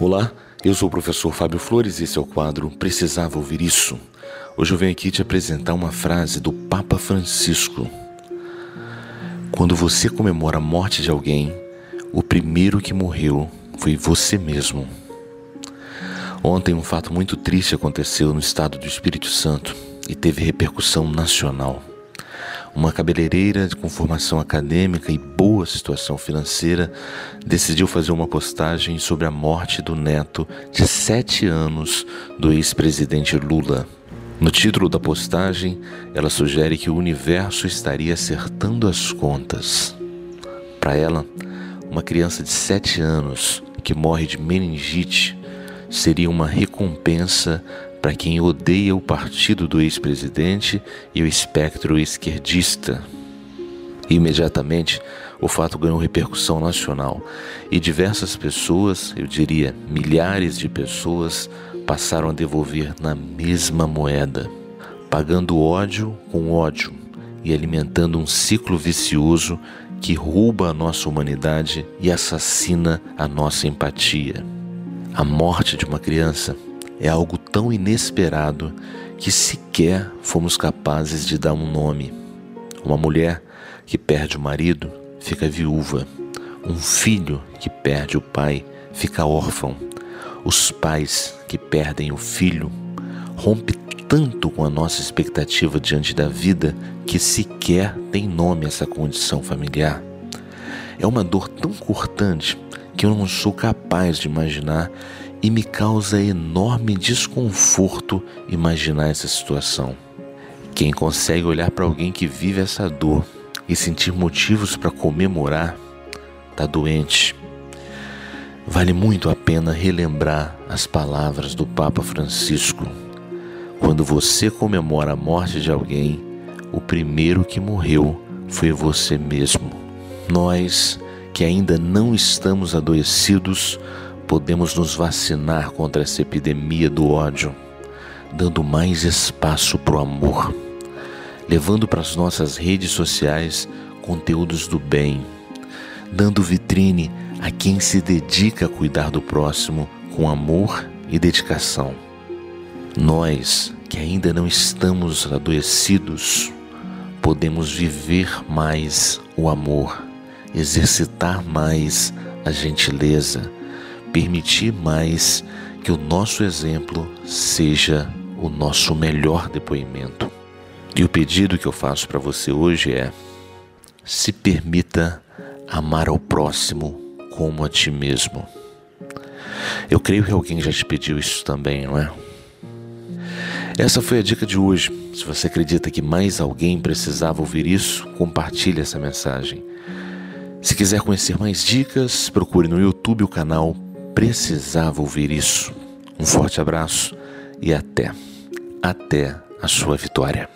Olá, eu sou o professor Fábio Flores e esse é o quadro Precisava Ouvir Isso. Hoje eu venho aqui te apresentar uma frase do Papa Francisco. Quando você comemora a morte de alguém, o primeiro que morreu foi você mesmo. Ontem um fato muito triste aconteceu no estado do Espírito Santo e teve repercussão nacional uma cabeleireira com formação acadêmica e boa situação financeira, decidiu fazer uma postagem sobre a morte do neto de sete anos do ex-presidente Lula. No título da postagem, ela sugere que o universo estaria acertando as contas. Para ela, uma criança de sete anos que morre de meningite seria uma recompensa para quem odeia o partido do ex-presidente e o espectro esquerdista. Imediatamente, o fato ganhou repercussão nacional e diversas pessoas, eu diria milhares de pessoas, passaram a devolver na mesma moeda, pagando ódio com ódio e alimentando um ciclo vicioso que rouba a nossa humanidade e assassina a nossa empatia. A morte de uma criança é algo tão inesperado que sequer fomos capazes de dar um nome. Uma mulher que perde o marido fica viúva. Um filho que perde o pai fica órfão. Os pais que perdem o filho rompe tanto com a nossa expectativa diante da vida que sequer tem nome essa condição familiar. É uma dor tão cortante que eu não sou capaz de imaginar e me causa enorme desconforto imaginar essa situação. Quem consegue olhar para alguém que vive essa dor e sentir motivos para comemorar, está doente. Vale muito a pena relembrar as palavras do Papa Francisco. Quando você comemora a morte de alguém, o primeiro que morreu foi você mesmo. Nós, que ainda não estamos adoecidos, podemos nos vacinar contra essa epidemia do ódio, dando mais espaço para o amor, levando para as nossas redes sociais conteúdos do bem, dando vitrine a quem se dedica a cuidar do próximo com amor e dedicação. Nós, que ainda não estamos adoecidos, podemos viver mais o amor, exercitar mais a gentileza permitir mais que o nosso exemplo seja o nosso melhor depoimento. E o pedido que eu faço para você hoje é: se permita amar ao próximo como a ti mesmo. Eu creio que alguém já te pediu isso também, não é? Essa foi a dica de hoje. Se você acredita que mais alguém precisava ouvir isso, compartilhe essa mensagem. Se quiser conhecer mais dicas, procure no YouTube o canal precisava ouvir isso. Um forte abraço e até, até a sua vitória.